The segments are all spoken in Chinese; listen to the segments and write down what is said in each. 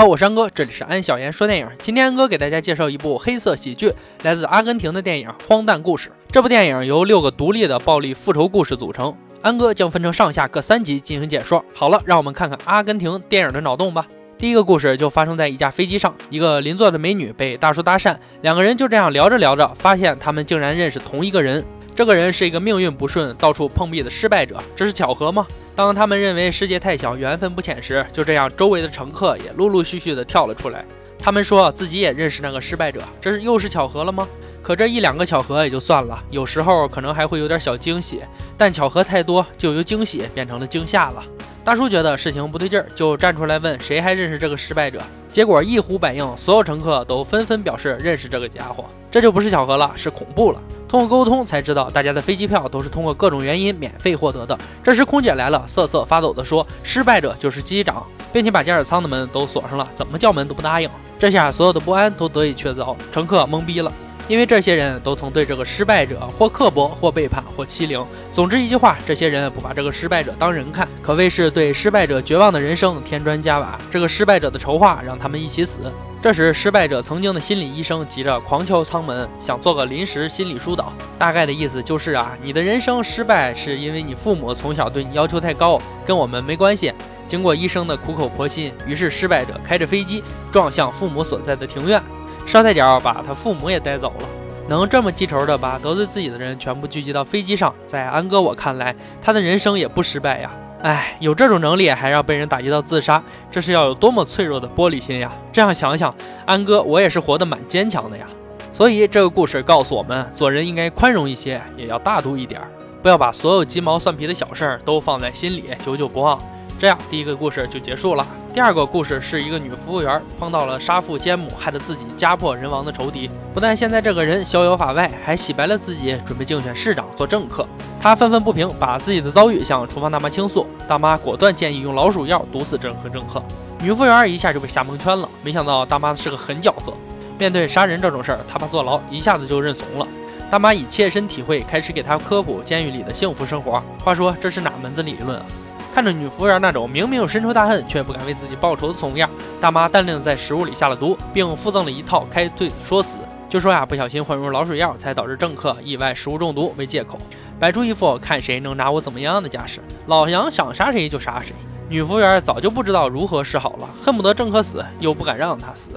好，我是安哥，这里是安小言说电影。今天安哥给大家介绍一部黑色喜剧，来自阿根廷的电影《荒诞故事》。这部电影由六个独立的暴力复仇故事组成，安哥将分成上下各三集进行解说。好了，让我们看看阿根廷电影的脑洞吧。第一个故事就发生在一架飞机上，一个邻座的美女被大叔搭讪，两个人就这样聊着聊着，发现他们竟然认识同一个人。这个人是一个命运不顺、到处碰壁的失败者，这是巧合吗？当他们认为世界太小、缘分不浅时，就这样，周围的乘客也陆陆续续的跳了出来。他们说自己也认识那个失败者，这是又是巧合了吗？可这一两个巧合也就算了，有时候可能还会有点小惊喜，但巧合太多，就由惊喜变成了惊吓了。大叔觉得事情不对劲儿，就站出来问谁还认识这个失败者。结果一呼百应，所有乘客都纷纷表示认识这个家伙，这就不是巧合了，是恐怖了。通过沟通才知道，大家的飞机票都是通过各种原因免费获得的。这时空姐来了，瑟瑟发抖地说：“失败者就是机长，并且把驾驶舱的门都锁上了，怎么叫门都不答应。”这下所有的不安都得以确凿，乘客懵逼了。因为这些人都曾对这个失败者或刻薄、或背叛、或欺凌。总之一句话，这些人不把这个失败者当人看，可谓是对失败者绝望的人生添砖加瓦。这个失败者的筹划让他们一起死。这时，失败者曾经的心理医生急着狂敲舱门，想做个临时心理疏导。大概的意思就是啊，你的人生失败是因为你父母从小对你要求太高，跟我们没关系。经过医生的苦口婆心，于是失败者开着飞机撞向父母所在的庭院。捎带脚把他父母也带走了，能这么记仇的把得罪自己的人全部聚集到飞机上，在安哥我看来，他的人生也不失败呀。哎，有这种能力还让被人打击到自杀，这是要有多么脆弱的玻璃心呀！这样想想，安哥我也是活得蛮坚强的呀。所以这个故事告诉我们，做人应该宽容一些，也要大度一点，不要把所有鸡毛蒜皮的小事儿都放在心里，久久不忘。这样，第一个故事就结束了。第二个故事是一个女服务员碰到了杀父奸母，害得自己家破人亡的仇敌。不但现在这个人逍遥法外，还洗白了自己，准备竞选市长做政客。她愤愤不平，把自己的遭遇向厨房大妈倾诉。大妈果断建议用老鼠药毒死这个政客。女服务员一下就被吓蒙圈了。没想到大妈是个狠角色，面对杀人这种事儿，她怕坐牢，一下子就认怂了。大妈以切身体会开始给她科普监狱里的幸福生活。话说这是哪门子理论啊？看着女服务员那种明明有深仇大恨却不敢为自己报仇的怂样，大妈淡定在食物里下了毒，并附赠了一套开罪说辞，就说呀不小心混入老鼠药才导致政客意外食物中毒为借口，摆出一副看谁能拿我怎么样的架势。老杨想杀谁就杀谁，女服务员早就不知道如何是好了，恨不得政客死又不敢让他死，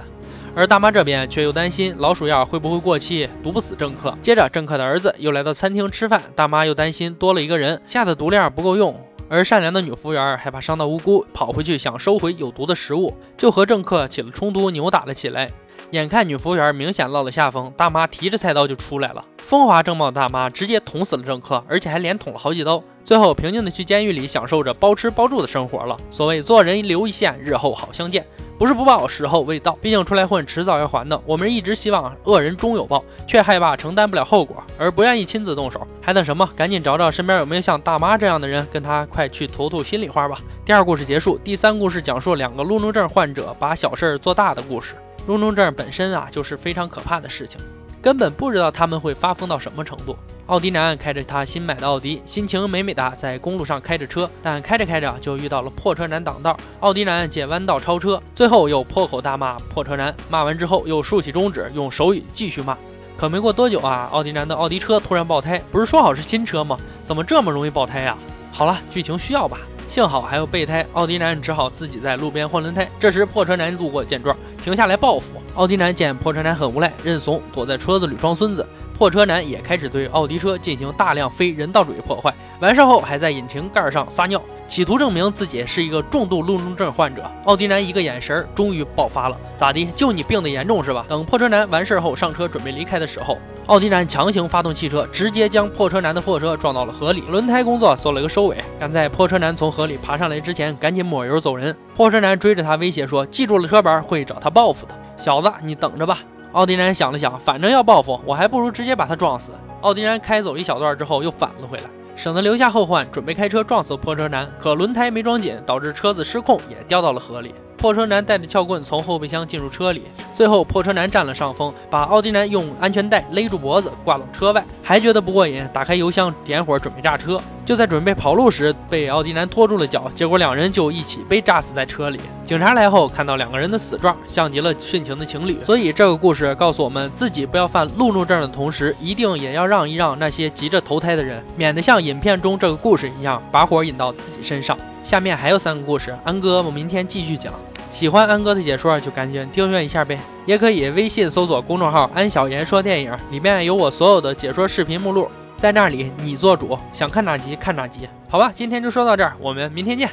而大妈这边却又担心老鼠药会不会过期毒不死政客。接着政客的儿子又来到餐厅吃饭，大妈又担心多了一个人下的毒量不够用。而善良的女服务员害怕伤到无辜，跑回去想收回有毒的食物，就和政客起了冲突，扭打了起来。眼看女服务员明显落了下风，大妈提着菜刀就出来了。风华正茂的大妈直接捅死了政客，而且还连捅了好几刀。最后平静的去监狱里享受着包吃包住的生活了。所谓做人留一线，日后好相见。不是不报，时候未到。毕竟出来混，迟早要还的。我们一直希望恶人终有报，却害怕承担不了后果，而不愿意亲自动手。还等什么？赶紧找找身边有没有像大妈这样的人，跟他快去吐吐心里话吧。第二故事结束，第三故事讲述两个路怒症患者把小事儿做大的故事。路怒症本身啊，就是非常可怕的事情。根本不知道他们会发疯到什么程度。奥迪男开着他新买的奥迪，心情美美的在公路上开着车，但开着开着就遇到了破车男挡道。奥迪男借弯道超车，最后又破口大骂破车男。骂完之后又竖起中指，用手语继续骂。可没过多久啊，奥迪男的奥迪车突然爆胎。不是说好是新车吗？怎么这么容易爆胎呀？好了，剧情需要吧。幸好还有备胎，奥迪男只好自己在路边换轮胎。这时破车男路过见状，停下来报复。奥迪男见破车男很无赖，认怂，躲在车子里装孙子。破车男也开始对奥迪车进行大量非人道主义破坏，完事后还在引擎盖上撒尿，企图证明自己是一个重度路怒症患者。奥迪男一个眼神，终于爆发了，咋的？就你病得严重是吧？等破车男完事后上车准备离开的时候，奥迪男强行发动汽车，直接将破车男的货车撞到了河里，轮胎工作做了一个收尾，赶在破车男从河里爬上来之前，赶紧抹油走人。破车男追着他威胁说：“记住了车牌，会找他报复的，小子，你等着吧。”奥迪男想了想，反正要报复，我还不如直接把他撞死。奥迪男开走一小段之后，又返了回来，省得留下后患，准备开车撞死破车男。可轮胎没装紧，导致车子失控，也掉到了河里。破车男带着撬棍从后备箱进入车里，最后破车男占了上风，把奥迪男用安全带勒住脖子挂到车外，还觉得不过瘾，打开油箱点火准备炸车。就在准备跑路时，被奥迪男拖住了脚，结果两人就一起被炸死在车里。警察来后看到两个人的死状，像极了殉情的情侣。所以这个故事告诉我们，自己不要犯路怒症的同时，一定也要让一让那些急着投胎的人，免得像影片中这个故事一样，把火引到自己身上。下面还有三个故事，安哥我明天继续讲。喜欢安哥的解说就赶紧订阅一下呗，也可以微信搜索公众号“安小言说电影”，里面有我所有的解说视频目录，在那里你做主，想看哪集看哪集。好吧，今天就说到这儿，我们明天见。